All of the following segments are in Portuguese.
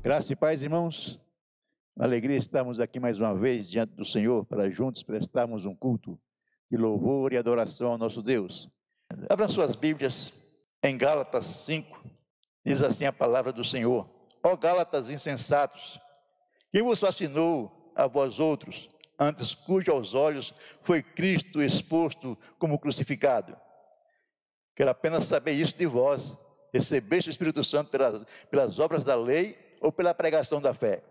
Graça e paz, irmãos. Uma alegria estarmos aqui mais uma vez diante do Senhor para juntos prestarmos um culto de louvor e adoração ao nosso Deus. Abra suas Bíblias em Gálatas 5. Diz assim a palavra do Senhor: Ó Gálatas insensatos, quem vos fascinou a vós outros, antes cujo aos olhos foi Cristo exposto como crucificado? Quero apenas saber isso de vós. Recebeste o Espírito Santo pelas, pelas obras da lei ou pela pregação da fé?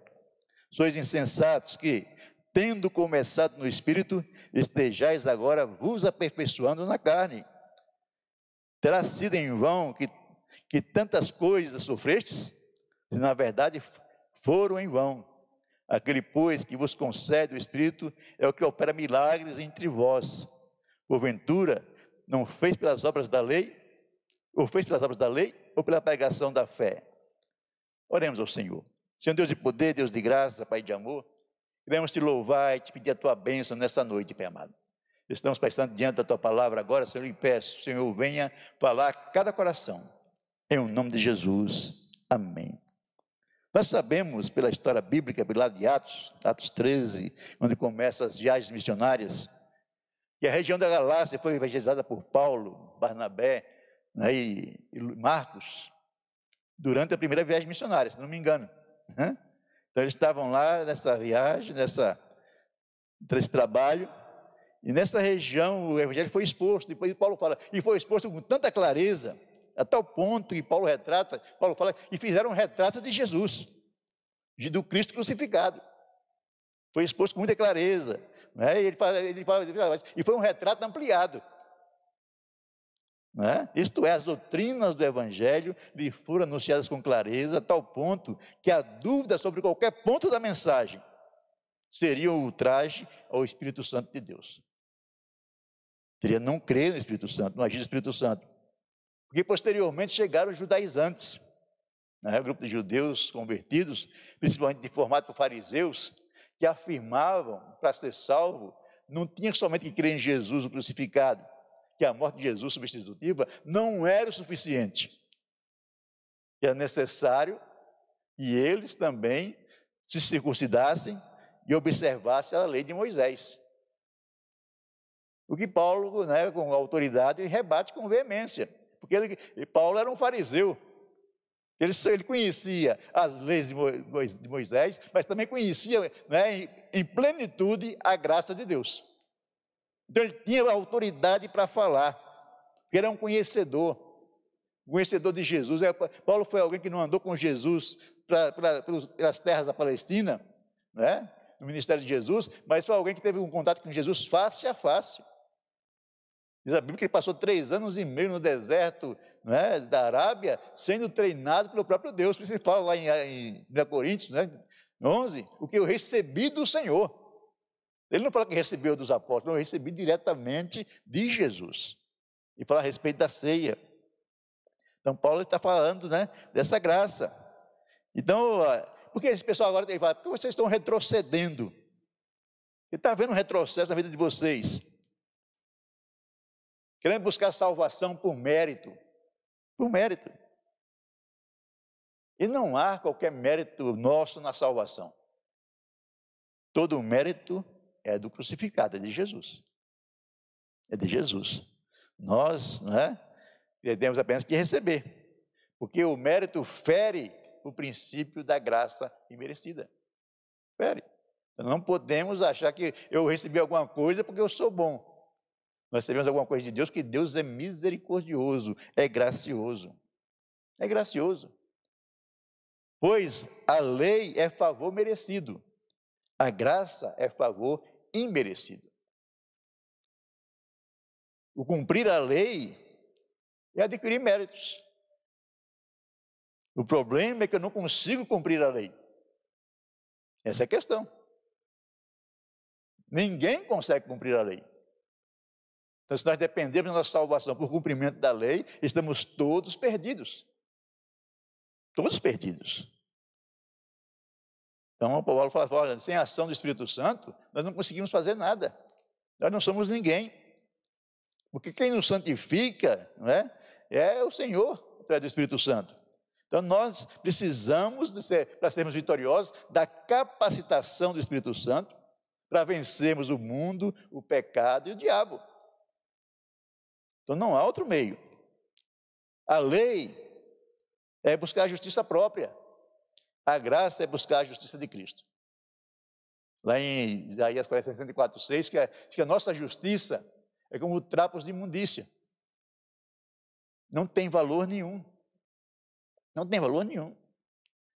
Sois insensatos que, tendo começado no Espírito, estejais agora vos aperfeiçoando na carne. Terá sido em vão que, que tantas coisas sofrestes? Se na verdade foram em vão. Aquele, pois, que vos concede o Espírito é o que opera milagres entre vós. Porventura, não fez pelas obras da lei, ou fez pelas obras da lei, ou pela pregação da fé. Oremos ao Senhor. Senhor Deus de poder, Deus de graça, Pai de amor, queremos te louvar e te pedir a tua bênção nessa noite, Pai amado. Estamos passando diante da tua palavra agora, Senhor, e peço, Senhor, venha falar a cada coração. Em o nome de Jesus. Amém. Nós sabemos pela história bíblica, lá de Atos, Atos 13, onde começam as viagens missionárias, que a região da Galácia foi evangelizada por Paulo, Barnabé né, e, Marcos durante a primeira viagem missionária, se não me engano. Né? Então eles estavam lá nessa viagem, nessa, nesse trabalho, e nessa região o evangelho foi exposto. Depois Paulo fala, e foi exposto com tanta clareza, a tal ponto que Paulo retrata, Paulo fala, e fizeram um retrato de Jesus, do Cristo crucificado. Foi exposto com muita clareza. Né? E, ele fala, ele fala, e foi um retrato ampliado. Né? Isto é, as doutrinas do Evangelho lhe foram anunciadas com clareza, a tal ponto que a dúvida sobre qualquer ponto da mensagem seria um ultraje ao Espírito Santo de Deus. Seria não crer no Espírito Santo, não agir no Espírito Santo. Porque posteriormente chegaram os judaizantes, né? o grupo de judeus convertidos, principalmente de formato fariseus, que afirmavam, para ser salvo, não tinha somente que crer em Jesus, o crucificado, que a morte de Jesus substitutiva não era o suficiente. Era necessário que eles também se circuncidassem e observassem a lei de Moisés. O que Paulo, né, com autoridade, rebate com veemência, porque ele, Paulo era um fariseu, ele, ele conhecia as leis de Moisés, mas também conhecia né, em plenitude a graça de Deus. Então ele tinha autoridade para falar, porque era um conhecedor, conhecedor de Jesus. É, Paulo foi alguém que não andou com Jesus para, para, pelas terras da Palestina, né, no ministério de Jesus, mas foi alguém que teve um contato com Jesus face a face. Diz a Bíblia que ele passou três anos e meio no deserto né, da Arábia, sendo treinado pelo próprio Deus. Por isso ele fala lá em, em 1 Coríntios né, 11, o que eu recebi do Senhor. Ele não fala que recebeu dos apóstolos, não, eu recebi diretamente de Jesus. E fala a respeito da ceia. Então, Paulo está falando né, dessa graça. Então, por que esse pessoal agora tem que falar? Porque vocês estão retrocedendo. Ele está vendo um retrocesso na vida de vocês querendo buscar salvação por mérito. Por mérito. E não há qualquer mérito nosso na salvação. Todo mérito é do crucificado, é de Jesus. É de Jesus. Nós, não é? Temos apenas que receber. Porque o mérito fere o princípio da graça imerecida. Fere. Então, não podemos achar que eu recebi alguma coisa porque eu sou bom. Nós recebemos alguma coisa de Deus, que Deus é misericordioso, é gracioso. É gracioso. Pois a lei é favor merecido, a graça é favor imerecido. O cumprir a lei é adquirir méritos. O problema é que eu não consigo cumprir a lei. Essa é a questão. Ninguém consegue cumprir a lei. Então, se nós dependemos da nossa salvação por cumprimento da lei, estamos todos perdidos. Todos perdidos. Então, o Paulo fala: olha, sem a ação do Espírito Santo, nós não conseguimos fazer nada. Nós não somos ninguém. Porque quem nos santifica não é, é o Senhor, através do Espírito Santo. Então nós precisamos, ser, para sermos vitoriosos, da capacitação do Espírito Santo para vencermos o mundo, o pecado e o diabo. Então não há outro meio. A lei é buscar a justiça própria. A graça é buscar a justiça de Cristo. Lá em Isaías 44, 6, que, é, que a nossa justiça é como trapos de imundícia. Não tem valor nenhum. Não tem valor nenhum.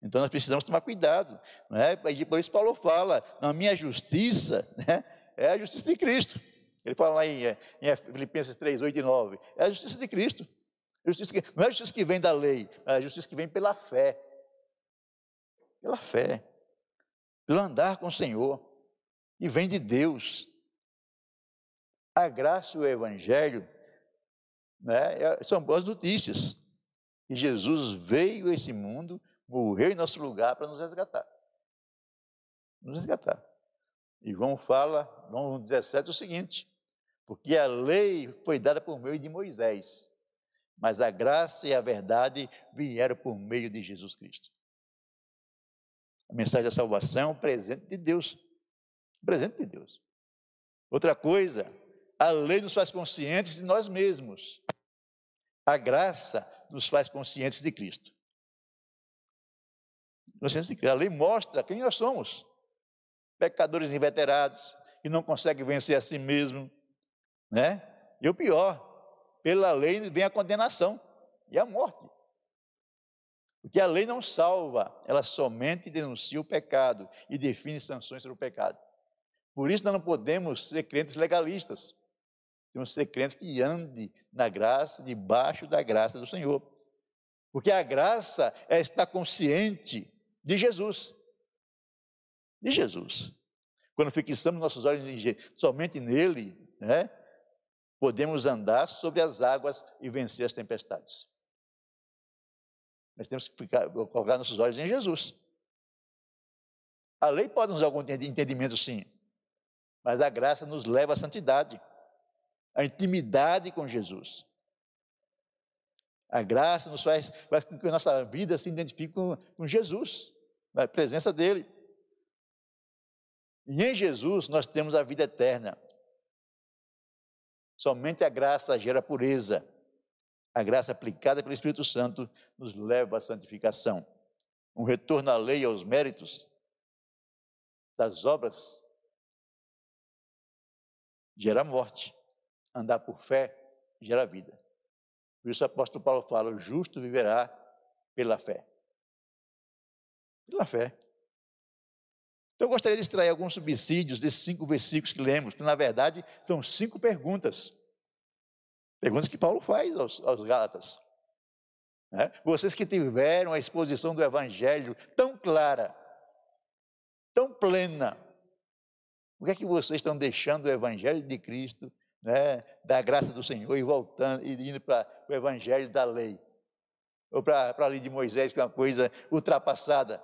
Então nós precisamos tomar cuidado. Né? E isso Paulo fala, a minha justiça né, é a justiça de Cristo. Ele fala lá em, em Filipenses 3, 8 e 9. É a justiça de Cristo. Justiça que, não é a justiça que vem da lei, é a justiça que vem pela fé. Pela fé. Pelo andar com o Senhor. E vem de Deus. A graça e o Evangelho né, é, são boas notícias. E Jesus veio a esse mundo, morreu em nosso lugar para nos resgatar. Nos resgatar. E João fala, João 17, o seguinte: porque a lei foi dada por meio de Moisés, mas a graça e a verdade vieram por meio de Jesus Cristo. A mensagem da salvação é um presente de Deus. Um presente de Deus. Outra coisa, a lei nos faz conscientes de nós mesmos. A graça nos faz conscientes de Cristo. Conscientes de Cristo. A lei mostra quem nós somos. Pecadores inveterados, que não conseguem vencer a si mesmo. Né? E o pior, pela lei vem a condenação e a morte. Porque a lei não salva, ela somente denuncia o pecado e define sanções sobre o pecado. Por isso nós não podemos ser crentes legalistas. Temos que ser crentes que andem na graça, debaixo da graça do Senhor. Porque a graça é estar consciente de Jesus. De Jesus. Quando fixamos nossos olhos somente nele, né, podemos andar sobre as águas e vencer as tempestades. Nós temos que ficar, colocar nossos olhos em Jesus. A lei pode nos dar algum entendimento, sim, mas a graça nos leva à santidade, à intimidade com Jesus. A graça nos faz, faz com que a nossa vida se identifique com, com Jesus, a presença dEle. E em Jesus nós temos a vida eterna. Somente a graça gera pureza. A graça aplicada pelo Espírito Santo nos leva à santificação. Um retorno à lei aos méritos das obras gera morte. Andar por fé gera vida. Por isso o apóstolo Paulo fala: o justo viverá pela fé. Pela fé. Então eu gostaria de extrair alguns subsídios desses cinco versículos que lemos, que na verdade são cinco perguntas. Perguntas que Paulo faz aos, aos Gálatas. Né? Vocês que tiveram a exposição do Evangelho tão clara, tão plena, por que é que vocês estão deixando o Evangelho de Cristo, né, da graça do Senhor, e voltando, e indo para o Evangelho da lei? Ou para a lei de Moisés, que é uma coisa ultrapassada?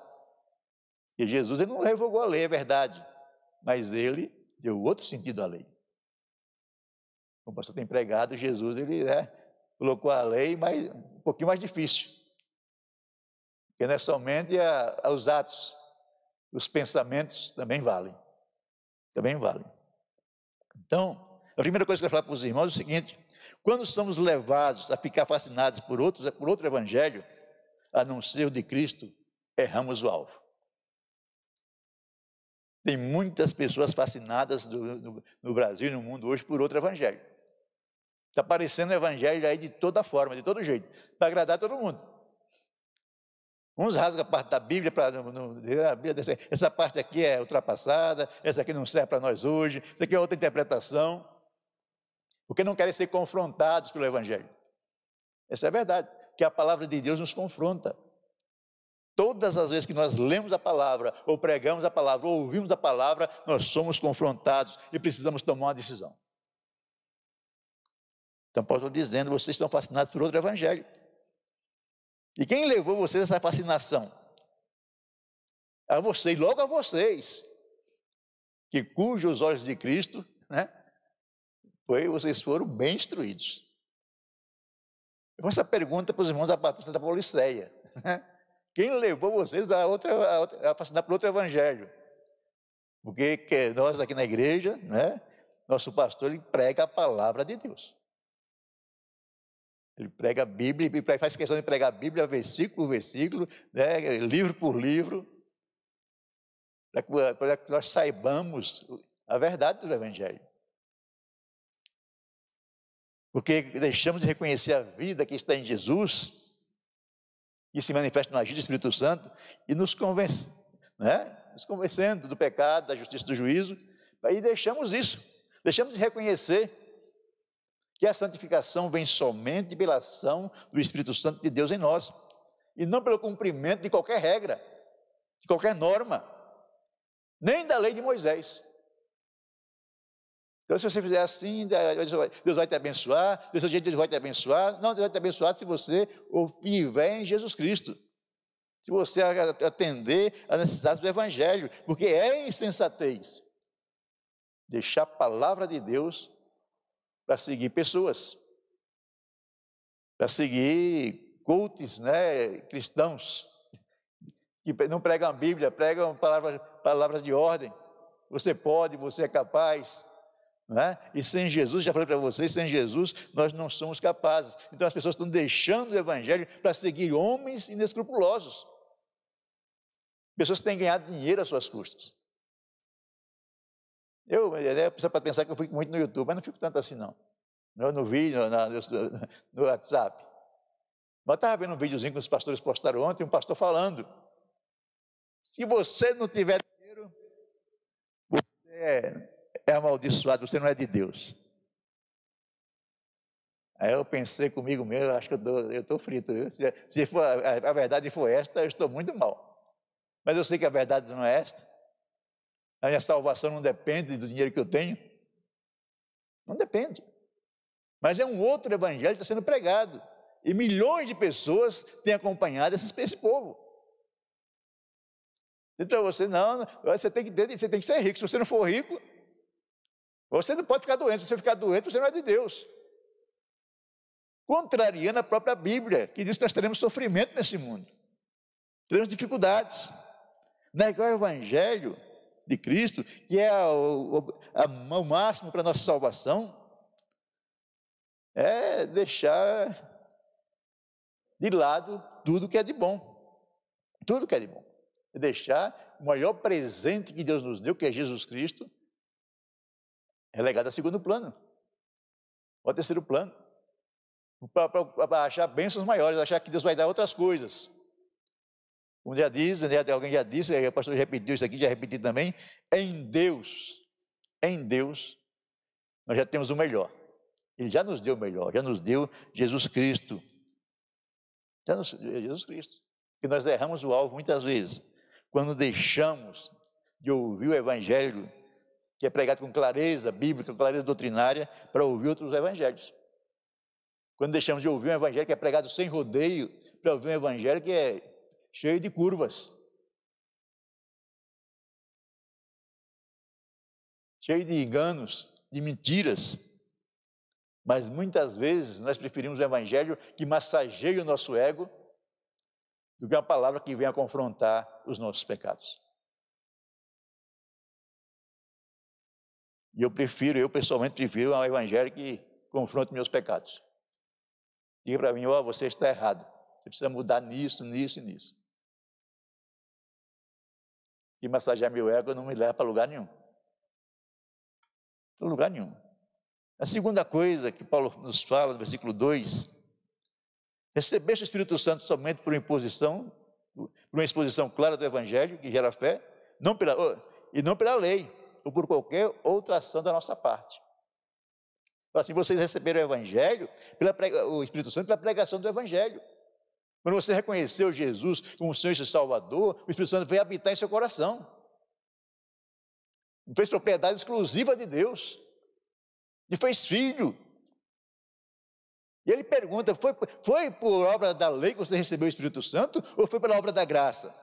E Jesus ele não revogou a lei, é verdade, mas ele deu outro sentido à lei. Como o pastor tem pregado, Jesus ele né, colocou a lei mas um pouquinho mais difícil. Porque não é somente a, a, os atos, os pensamentos também valem. Também valem. Então, a primeira coisa que eu quero falar para os irmãos é o seguinte: quando somos levados a ficar fascinados por outros, por outro evangelho, a não ser o de Cristo, erramos o alvo. Tem muitas pessoas fascinadas do, no, no Brasil e no mundo hoje por outro evangelho. Está aparecendo o evangelho aí de toda forma, de todo jeito, para agradar todo mundo. Uns rasgam a parte da Bíblia para. Essa parte aqui é ultrapassada, essa aqui não serve para nós hoje, essa aqui é outra interpretação. Porque não querem ser confrontados pelo Evangelho. Essa é a verdade, que a palavra de Deus nos confronta. Todas as vezes que nós lemos a palavra, ou pregamos a palavra, ou ouvimos a palavra, nós somos confrontados e precisamos tomar uma decisão. Então, Paulo está dizendo: vocês estão fascinados por outro evangelho. E quem levou vocês a essa fascinação? A vocês, logo a vocês, que cujos olhos de Cristo, né, foi, vocês foram bem instruídos. Eu faço essa pergunta para os irmãos da Batista da Policeia. Quem levou vocês a, outra, a, outra, a fascinar por outro evangelho? Porque nós aqui na igreja, né, nosso pastor, ele prega a palavra de Deus. Ele prega a Bíblia, faz questão de pregar a Bíblia versículo por versículo, né, livro por livro, para que nós saibamos a verdade do Evangelho. Porque deixamos de reconhecer a vida que está em Jesus, que se manifesta no agir do Espírito Santo, e nos convence, né? nos convencendo do pecado, da justiça, do juízo, aí deixamos isso, deixamos de reconhecer que a santificação vem somente pela ação do Espírito Santo de Deus em nós, e não pelo cumprimento de qualquer regra, de qualquer norma, nem da lei de Moisés. Então, se você fizer assim, Deus vai te abençoar, Deus vai te abençoar. Não, Deus vai te abençoar se você viver em Jesus Cristo. Se você atender às necessidades do Evangelho, porque é insensatez deixar a palavra de Deus para seguir pessoas, para seguir cultos né, cristãos, que não pregam a Bíblia, pregam palavras, de ordem. Você pode, você é capaz. Né? E sem Jesus, já falei para vocês, sem Jesus nós não somos capazes. Então as pessoas estão deixando o Evangelho para seguir homens inescrupulosos. Pessoas que têm ganhado dinheiro às suas custas. Eu, é, pessoa pode pensar que eu fico muito no YouTube, mas não fico tanto assim não. No, no vídeo, no, no WhatsApp. Mas estava vendo um videozinho que os pastores postaram ontem, um pastor falando. Se você não tiver dinheiro, você é é amaldiçoado, você não é de Deus. Aí eu pensei comigo mesmo, acho que eu estou frito. Viu? Se, se for, a, a, verdade for esta, eu estou muito mal. Mas eu sei que a verdade não é esta. A minha salvação não depende do dinheiro que eu tenho. Não depende. Mas é um outro evangelho que está sendo pregado. E milhões de pessoas têm acompanhado esse, povo. Então você, não, você tem, que, você tem que ser rico. Se você não for rico, você não pode ficar doente. Se você ficar doente, você não é de Deus. Contrariando a própria Bíblia, que diz que nós teremos sofrimento nesse mundo. Teremos dificuldades. Negar o Evangelho de Cristo, que é o, o, o máximo para a nossa salvação, é deixar de lado tudo que é de bom. Tudo que é de bom. É deixar o maior presente que Deus nos deu, que é Jesus Cristo, relegado a segundo plano, ou a terceiro plano, para achar bênçãos maiores, achar que Deus vai dar outras coisas. Como já diz, alguém já disse, o pastor já repetiu isso aqui, já repeti também, em Deus, em Deus, nós já temos o melhor. Ele já nos deu o melhor, já nos deu Jesus Cristo. Já nos Jesus Cristo. Que nós erramos o alvo muitas vezes. Quando deixamos de ouvir o Evangelho que é pregado com clareza bíblica, com clareza doutrinária, para ouvir outros evangelhos. Quando deixamos de ouvir um evangelho que é pregado sem rodeio, para ouvir um evangelho que é cheio de curvas. Cheio de enganos, de mentiras. Mas muitas vezes nós preferimos o evangelho que massageia o nosso ego do que a palavra que vem a confrontar os nossos pecados. E eu prefiro, eu pessoalmente prefiro um evangelho que confronte meus pecados. Diga para mim, ó, oh, você está errado. Você precisa mudar nisso, nisso e nisso. E massagear meu ego não me leva para lugar nenhum. Para lugar nenhum. A segunda coisa que Paulo nos fala no versículo 2, recebeste o Espírito Santo somente por imposição, por uma exposição clara do Evangelho, que gera fé, não pela, e não pela lei, ou por qualquer outra ação da nossa parte. Assim, vocês receberam o Evangelho, pela o Espírito Santo, pela pregação do Evangelho. Quando você reconheceu Jesus como Senhor e Salvador, o Espírito Santo veio habitar em seu coração. Fez propriedade exclusiva de Deus. E fez filho. E ele pergunta: foi, foi por obra da lei que você recebeu o Espírito Santo ou foi pela obra da graça?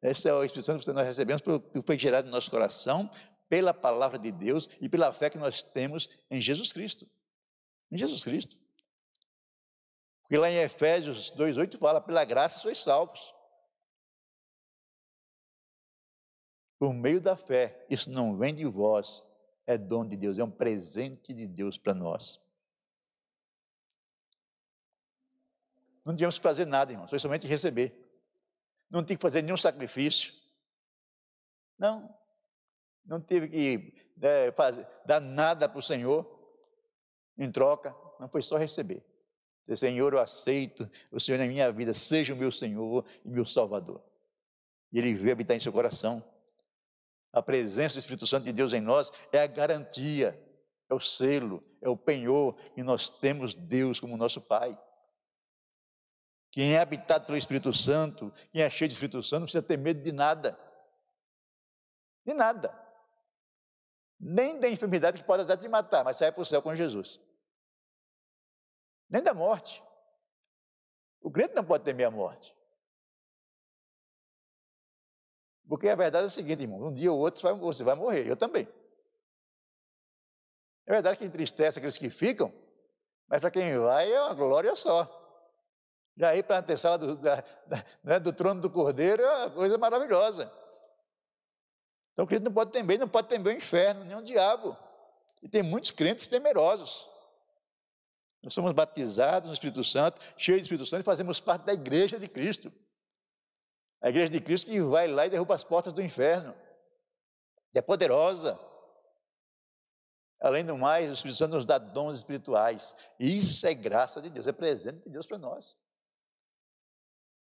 Esse é o Espírito Santo que nós recebemos, que foi gerado no nosso coração pela palavra de Deus e pela fé que nós temos em Jesus Cristo. Em Jesus Cristo. Porque lá em Efésios 2,8 fala: pela graça sois salvos. Por meio da fé, isso não vem de vós, é dom de Deus, é um presente de Deus para nós. Não tínhamos que fazer nada, irmãos, foi somente receber. Não tinha que fazer nenhum sacrifício. Não. Não teve que é, fazer, dar nada para o Senhor em troca. Não foi só receber. Senhor, eu aceito o Senhor na minha vida, seja o meu Senhor e meu Salvador. E Ele veio habitar em seu coração. A presença do Espírito Santo de Deus em nós é a garantia, é o selo, é o penhor, e nós temos Deus como nosso Pai. Quem é habitado pelo Espírito Santo, quem é cheio de Espírito Santo, não precisa ter medo de nada. De nada. Nem da enfermidade que pode até te matar, mas sai para o céu com Jesus. Nem da morte. O crente não pode temer a morte. Porque a verdade é a seguinte, irmão: um dia ou outro você vai morrer, eu também. É verdade que entristece aqueles que ficam, mas para quem vai é uma glória só. Já ir para a antessala do, da, da, né, do trono do Cordeiro é uma coisa maravilhosa. Então o crente não pode temer, não pode temer o inferno, nem o diabo. E tem muitos crentes temerosos. Nós somos batizados no Espírito Santo, cheios do Espírito Santo, e fazemos parte da igreja de Cristo. A igreja de Cristo que vai lá e derruba as portas do inferno. É poderosa. Além do mais, o Espírito Santo nos dá dons espirituais. Isso é graça de Deus, é presente de Deus para nós.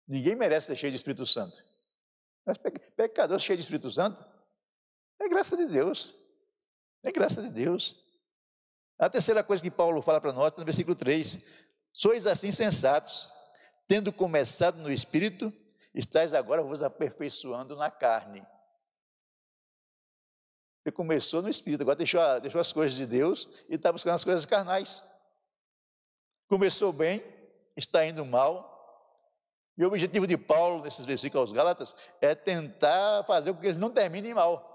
Ninguém merece ser cheio de Espírito Santo. Mas pecador cheio de Espírito Santo é graça de Deus. É graça de Deus. A terceira coisa que Paulo fala para nós, no versículo 3: Sois assim sensatos, tendo começado no Espírito, estáis agora vos aperfeiçoando na carne. Você começou no Espírito, agora deixou, deixou as coisas de Deus e está buscando as coisas carnais. Começou bem, está indo mal, e o objetivo de Paulo, nesses versículos aos Gálatas, é tentar fazer com que eles não terminem mal.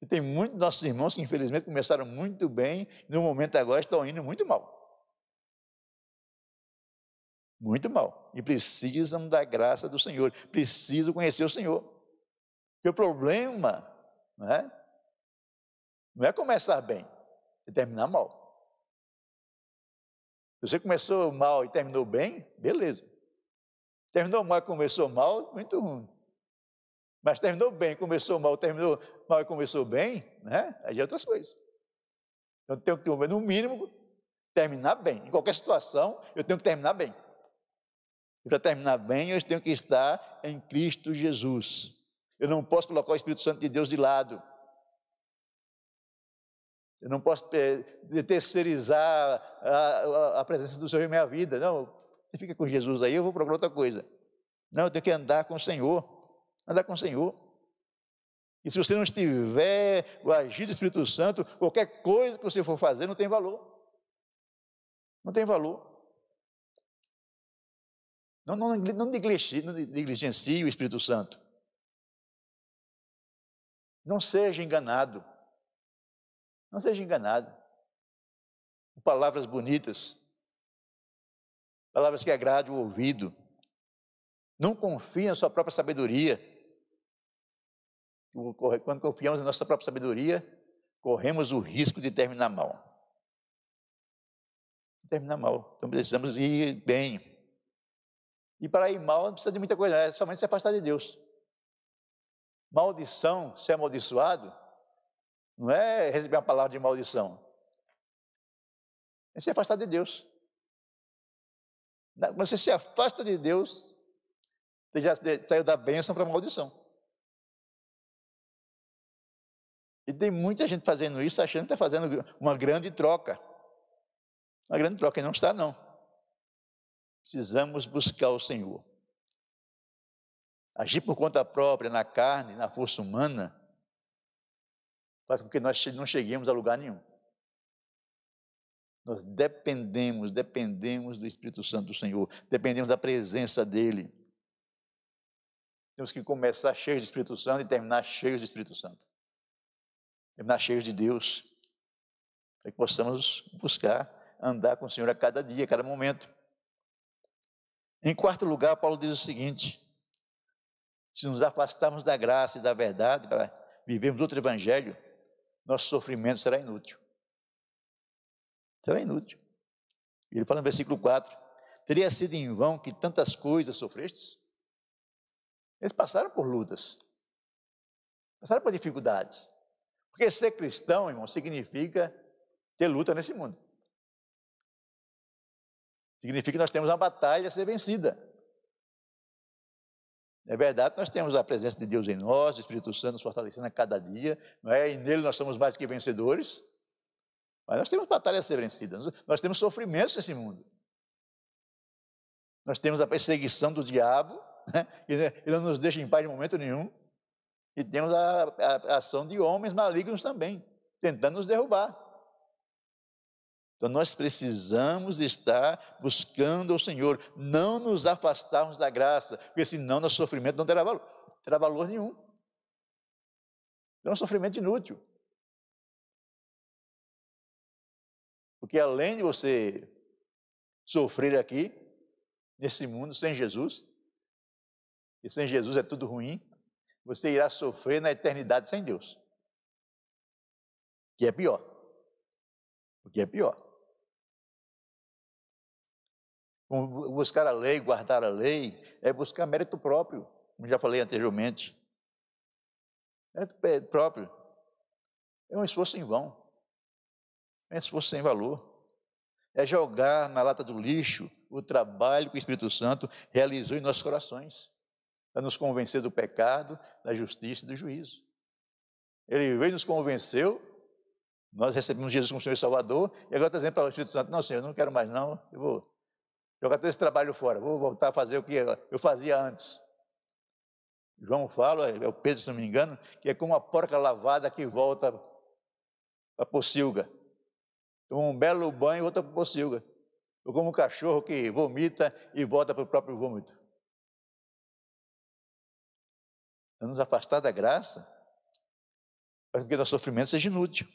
E tem muitos nossos irmãos que, infelizmente, começaram muito bem, e no momento agora estão indo muito mal. Muito mal. E precisam da graça do Senhor, precisam conhecer o Senhor. Porque o problema não é, não é começar bem, é terminar mal. Se você começou mal e terminou bem, beleza. Terminou mal e começou mal, muito ruim. Mas terminou bem, começou mal, terminou mal e começou bem, né? Aí é outras coisas. Então, eu tenho que, no mínimo, terminar bem. Em qualquer situação, eu tenho que terminar bem. E para terminar bem, eu tenho que estar em Cristo Jesus. Eu não posso colocar o Espírito Santo de Deus de lado. Eu não posso terceirizar a, a, a, presença do Senhor em minha vida. Não, você fica com Jesus aí, eu vou procurar outra coisa. Não, eu tenho que andar com o Senhor. Andar com o Senhor. E se você não estiver o agir do Espírito Santo, qualquer coisa que você for fazer não tem valor. Não tem valor. Não, não, não, negligencie, não negligencie o Espírito Santo. Não seja enganado. Não seja enganado. Palavras bonitas, palavras que agradem o ouvido. Não confie na sua própria sabedoria. Quando confiamos na nossa própria sabedoria, corremos o risco de terminar mal. Terminar mal. Então precisamos ir bem. E para ir mal não precisa de muita coisa, é somente se afastar de Deus. Maldição, ser amaldiçoado, não é receber uma palavra de maldição. É se afastar de Deus. Quando você se afasta de Deus, você já saiu da bênção para a maldição. E tem muita gente fazendo isso, achando que está fazendo uma grande troca. Uma grande troca, e não está, não. Precisamos buscar o Senhor. Agir por conta própria, na carne, na força humana, faz com que nós não cheguemos a lugar nenhum. Nós dependemos, dependemos do Espírito Santo do Senhor, dependemos da presença dEle. Temos que começar cheios do Espírito Santo e terminar cheios do Espírito Santo. Terminar cheios de Deus. Para que possamos buscar andar com o Senhor a cada dia, a cada momento. Em quarto lugar, Paulo diz o seguinte: se nos afastarmos da graça e da verdade para vivermos outro evangelho, nosso sofrimento será inútil. Será inútil. Ele fala no versículo 4: Teria sido em vão que tantas coisas sofrestes? Eles passaram por lutas, passaram por dificuldades. Porque ser cristão, irmão, significa ter luta nesse mundo. Significa que nós temos uma batalha a ser vencida. É verdade, nós temos a presença de Deus em nós, o Espírito Santo nos fortalecendo a cada dia, não é? E nele nós somos mais que vencedores. Mas nós temos batalhas a ser vencidas, nós temos sofrimentos nesse mundo. Nós temos a perseguição do diabo, né? ele não nos deixa em paz de momento nenhum. E temos a, a, a ação de homens malignos também, tentando nos derrubar. Então nós precisamos estar buscando o Senhor, não nos afastarmos da graça, porque senão nosso sofrimento não terá valor, terá valor nenhum. É um sofrimento inútil. Porque além de você sofrer aqui, nesse mundo, sem Jesus, e sem Jesus é tudo ruim, você irá sofrer na eternidade sem Deus. Que é pior. O que é pior. Buscar a lei, guardar a lei, é buscar mérito próprio, como já falei anteriormente. Mérito próprio. É um esforço em vão. É esforço sem valor. É jogar na lata do lixo o trabalho que o Espírito Santo realizou em nossos corações, para nos convencer do pecado, da justiça e do juízo. Ele veio nos convenceu, nós recebemos Jesus como Senhor e Salvador, e agora está dizendo para o Espírito Santo: Não, Senhor, não quero mais, não, eu vou jogar todo esse trabalho fora, vou voltar a fazer o que eu fazia antes. João fala, é o Pedro, se não me engano, que é como uma porca lavada que volta para a pocilga. Toma um belo banho e volta para a pocilga. Ou como um cachorro que vomita e volta para o próprio vômito. Vamos nos afastar da graça para que nosso sofrimento seja inútil.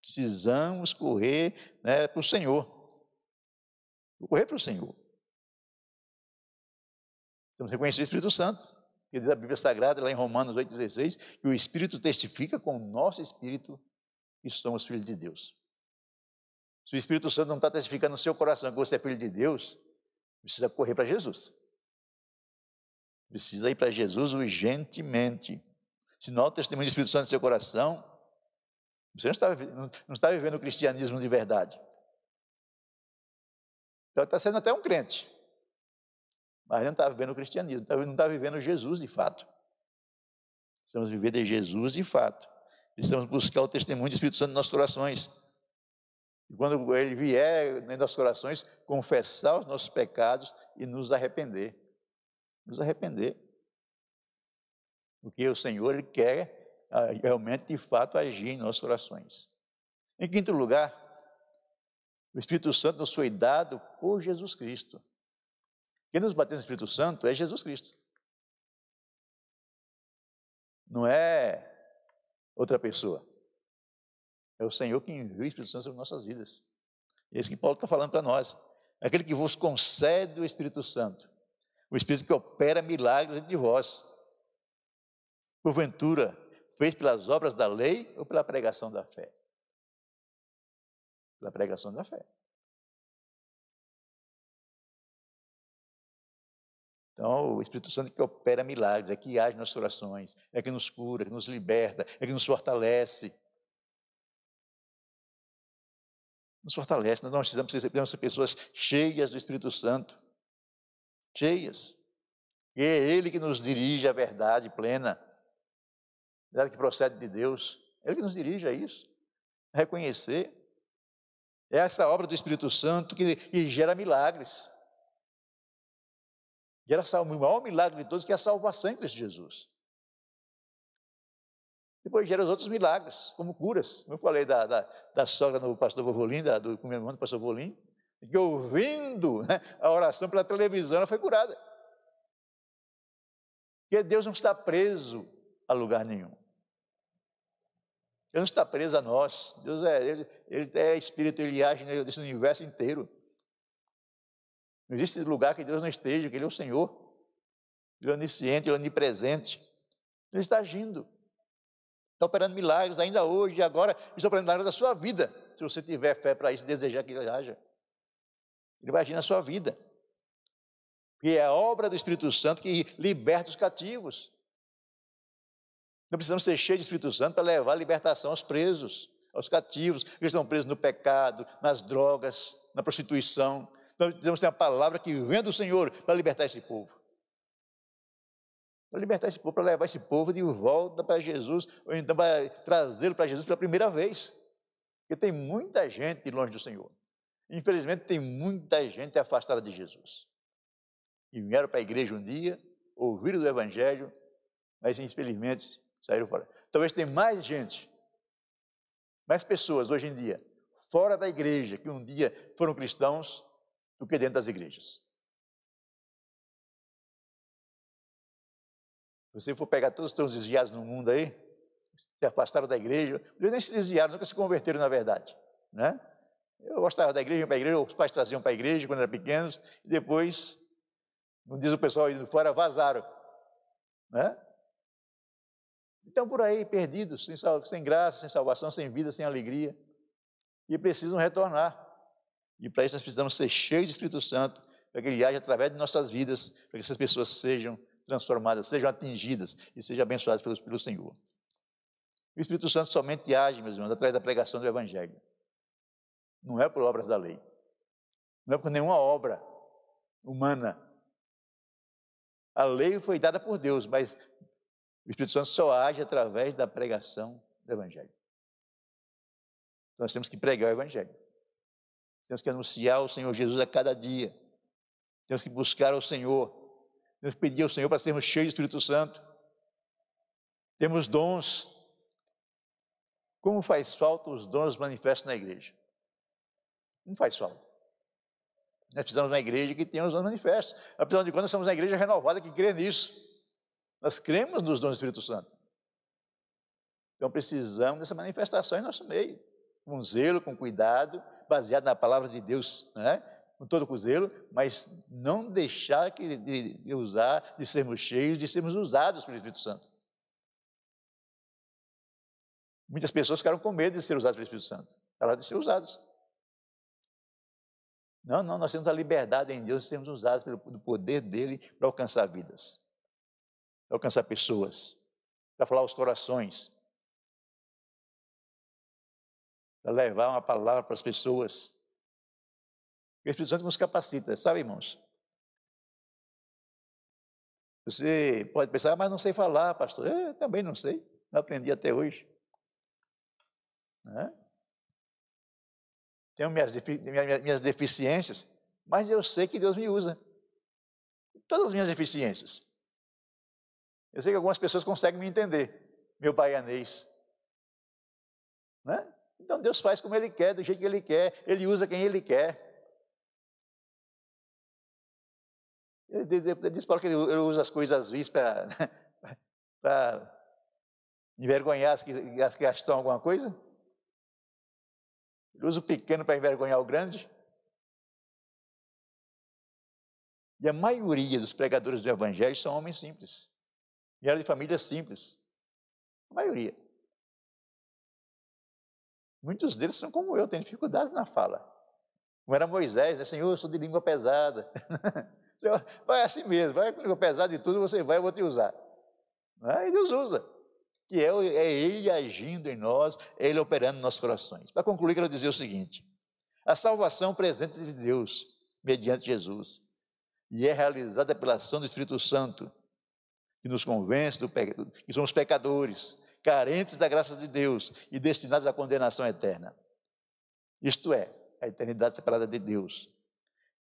Precisamos correr né, para o Senhor. Correr para o Senhor. Temos reconhecer o Espírito Santo. Que diz a Bíblia Sagrada, lá em Romanos 8,16, que o Espírito testifica com o nosso Espírito que somos filhos de Deus. Se o Espírito Santo não está testificando no seu coração que você é filho de Deus, precisa correr para Jesus. Precisa ir para Jesus urgentemente. Se não o testemunho do Espírito Santo no seu coração, você não está, não está vivendo o cristianismo de verdade. Então está sendo até um crente, mas não está vivendo o cristianismo, não está vivendo Jesus de fato. Precisamos viver de Jesus de fato. Precisamos buscar o testemunho do Espírito Santo nos nossos corações. E quando ele vier em nossos corações, confessar os nossos pecados e nos arrepender. Nos arrepender. Porque o Senhor ele quer ah, realmente, de fato, agir em nossos corações. Em quinto lugar, o Espírito Santo nos foi dado por Jesus Cristo. Quem nos bateu no Espírito Santo é Jesus Cristo. Não é outra pessoa. É o Senhor que enviou o Espírito Santo sobre nossas vidas. É isso que Paulo está falando para nós. Aquele que vos concede o Espírito Santo. O Espírito que opera milagres entre vós. Porventura, fez pelas obras da lei ou pela pregação da fé? Pela pregação da fé. Então, o Espírito Santo que opera milagres, é que age nas orações, é que nos cura, é que nos liberta, é que nos fortalece. nos fortalece. Nós precisamos ser pessoas cheias do Espírito Santo. Cheias. E é Ele que nos dirige à verdade plena. A verdade que procede de Deus. Ele que nos dirige a isso. reconhecer. É essa obra do Espírito Santo que, que gera milagres. Gera o maior milagre de todos, que é a salvação em Cristo Jesus. Depois gera os outros milagres, como curas. Como eu falei da, da, da sogra do pastor Vovolim, da, do irmão do pastor Vovolim, que ouvindo né, a oração pela televisão, ela foi curada. Porque Deus não está preso a lugar nenhum. Ele não está preso a nós. Deus é, ele, ele é espírito, ele age nesse universo inteiro. Não existe lugar que Deus não esteja, que Ele é o Senhor. Ele é onisciente, Ele é onipresente. Ele está agindo. Está operando milagres ainda hoje e agora. Está operando milagres da sua vida. Se você tiver fé para isso, desejar que Ele haja. Ele vai agir na sua vida. Porque é a obra do Espírito Santo que liberta os cativos. Não precisamos ser cheios de Espírito Santo para levar a libertação aos presos, aos cativos, que estão presos no pecado, nas drogas, na prostituição, nós precisamos ter uma palavra que vem do Senhor para libertar esse povo. Para libertar esse povo, para levar esse povo de volta para Jesus, ou então para trazê-lo para Jesus pela primeira vez. Porque tem muita gente longe do Senhor. Infelizmente, tem muita gente afastada de Jesus. E vieram para a igreja um dia, ouviram do Evangelho, mas infelizmente saíram fora. Talvez tenha mais gente, mais pessoas hoje em dia, fora da igreja, que um dia foram cristãos, do que dentro das igrejas. Se você for pegar todos os teus desviados no mundo aí, se afastaram da igreja, eles nem se desviaram, nunca se converteram na verdade. Né? Eu gostava da igreja, para a igreja, os pais traziam para a igreja quando eram pequenos, e depois, não diz o pessoal indo fora, vazaram. Né? Então, por aí, perdidos, sem, sem graça, sem salvação, sem vida, sem alegria, e precisam retornar. E para isso nós precisamos ser cheios de Espírito Santo, para que ele age através de nossas vidas, para que essas pessoas sejam transformadas, sejam atingidas e sejam abençoadas pelo, pelo Senhor. O Espírito Santo somente age, meus irmãos, através da pregação do Evangelho. Não é por obras da lei. Não é por nenhuma obra humana. A lei foi dada por Deus, mas o Espírito Santo só age através da pregação do Evangelho. Então, nós temos que pregar o Evangelho. Temos que anunciar o Senhor Jesus a cada dia. Temos que buscar o Senhor. Temos que pedir ao Senhor para sermos cheios do Espírito Santo. Temos dons. Como faz falta os dons manifestos na igreja? Não faz falta. Nós precisamos de uma igreja que tenha os dons manifestos. Afinal de contas, nós somos uma igreja renovada que crê nisso. Nós cremos nos dons do Espírito Santo. Então precisamos dessa manifestação em nosso meio. Com zelo, com cuidado, baseado na palavra de Deus, né? com todo o zelo, mas não deixar que, de, de usar, de sermos cheios, de sermos usados pelo Espírito Santo. Muitas pessoas ficaram com medo de ser usados pelo Espírito Santo, para de ser usados. Não, não, nós temos a liberdade em Deus de sermos usados pelo poder dele para alcançar vidas, para alcançar pessoas, para falar os corações, para levar uma palavra para as pessoas. O Espírito Santo nos capacita, sabe, irmãos? Você pode pensar, ah, mas não sei falar, pastor. Eu também não sei, não aprendi até hoje. Né? Tenho minhas, minhas deficiências, mas eu sei que Deus me usa. Todas as minhas deficiências. Eu sei que algumas pessoas conseguem me entender, meu baianês. Né? Então Deus faz como Ele quer, do jeito que Ele quer, Ele usa quem Ele quer. Ele diz para que ele usa as coisas vis para, para envergonhar as que, as que gastam alguma coisa. Ele usa o pequeno para envergonhar o grande. E a maioria dos pregadores do Evangelho são homens simples. Vieram de famílias simples. A maioria. Muitos deles são como eu, têm dificuldade na fala. Como era Moisés, né? Senhor, eu sou de língua pesada. Vai assim mesmo, vai com língua pesada e tudo, você vai, eu vou te usar. Né? E Deus usa. Que é, é Ele agindo em nós, é Ele operando nos nossos corações. Para concluir, quero dizer o seguinte: a salvação presente de Deus, mediante Jesus, e é realizada pela ação do Espírito Santo, que nos convence do que somos pecadores, carentes da graça de Deus e destinados à condenação eterna. Isto é, a eternidade separada de Deus.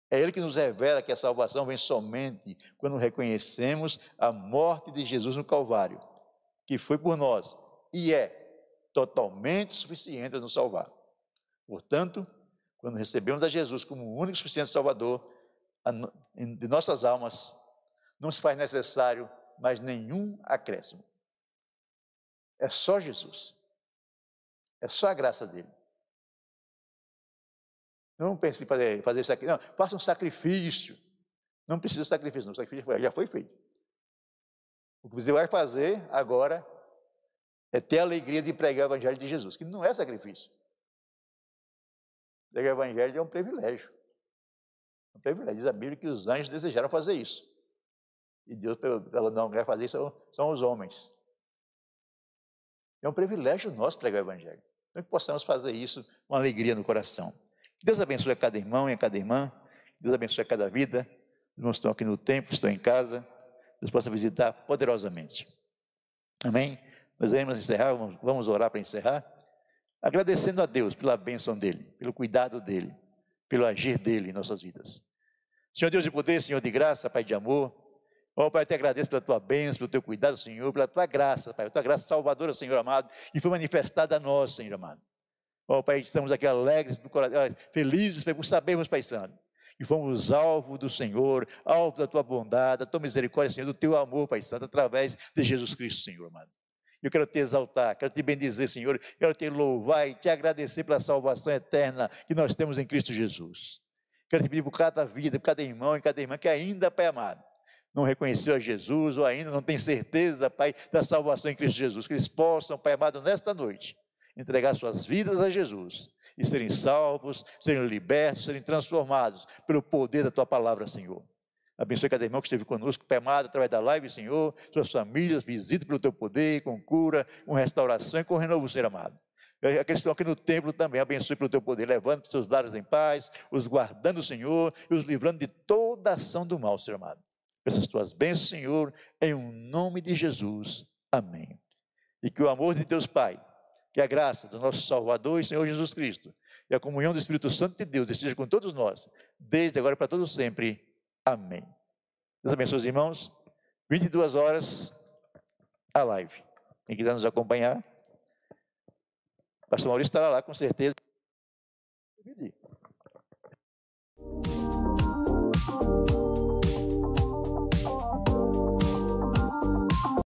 É Ele que nos revela que a salvação vem somente quando reconhecemos a morte de Jesus no Calvário, que foi por nós e é totalmente suficiente para nos salvar. Portanto, quando recebemos a Jesus como o único suficiente Salvador de nossas almas, não se faz necessário mas nenhum acréscimo. É só Jesus. É só a graça dele. Não pense em fazer, fazer isso aqui. Não, faça um sacrifício. Não precisa de sacrifício, não. O sacrifício já foi feito. O que você vai fazer agora é ter a alegria de pregar o Evangelho de Jesus, que não é sacrifício. Pregar o Evangelho é um privilégio. É um privilégio. Diz a Bíblia que os anjos desejaram fazer isso. E Deus ela não quer fazer isso, são os homens. É um privilégio nosso pregar o Evangelho. Então que possamos fazer isso com alegria no coração. Deus abençoe a cada irmão e a cada irmã. Deus abençoe a cada vida. Os irmãos estão aqui no templo, estão em casa. Deus possa visitar poderosamente. Amém? Nós vamos encerrar, vamos orar para encerrar. Agradecendo a Deus pela bênção dEle, pelo cuidado dEle, pelo agir dEle em nossas vidas. Senhor Deus de poder, Senhor de graça, Pai de amor, Ó oh, Pai, eu te agradeço pela tua bênção, pelo teu cuidado, Senhor, pela tua graça, Pai, a tua graça salvadora, Senhor amado, e foi manifestada a nós, Senhor amado. Ó oh, Pai, estamos aqui alegres, felizes por sabermos, Pai Santo, e fomos alvo do Senhor, alvo da tua bondade, da tua misericórdia, Senhor, do teu amor, Pai Santo, através de Jesus Cristo, Senhor amado. Eu quero te exaltar, quero te bendizer, Senhor, quero te louvar e te agradecer pela salvação eterna que nós temos em Cristo Jesus. Quero te pedir por cada vida, por cada irmão e cada irmã que ainda, Pai amado, não reconheceu a Jesus ou ainda não tem certeza, Pai, da salvação em Cristo Jesus, que eles possam, Pai amado, nesta noite, entregar suas vidas a Jesus e serem salvos, serem libertos, serem transformados pelo poder da Tua palavra, Senhor. Abençoe cada irmão que esteve conosco, Pai amado, através da live, Senhor, suas famílias, visita pelo Teu poder, com cura, com restauração e com renovo, Senhor amado. Aqueles que estão aqui no templo também, abençoe pelo teu poder, levando seus lares em paz, os guardando, Senhor, e os livrando de toda ação do mal, Senhor amado essas tuas bênçãos, Senhor, em um nome de Jesus. Amém. E que o amor de Deus Pai, a graça do nosso Salvador e Senhor Jesus Cristo e a comunhão do Espírito Santo de Deus esteja com todos nós, desde agora para todos sempre. Amém. Deus abençoe os irmãos. 22 horas a live. Quem quiser nos acompanhar, o pastor Maurício estará lá com certeza.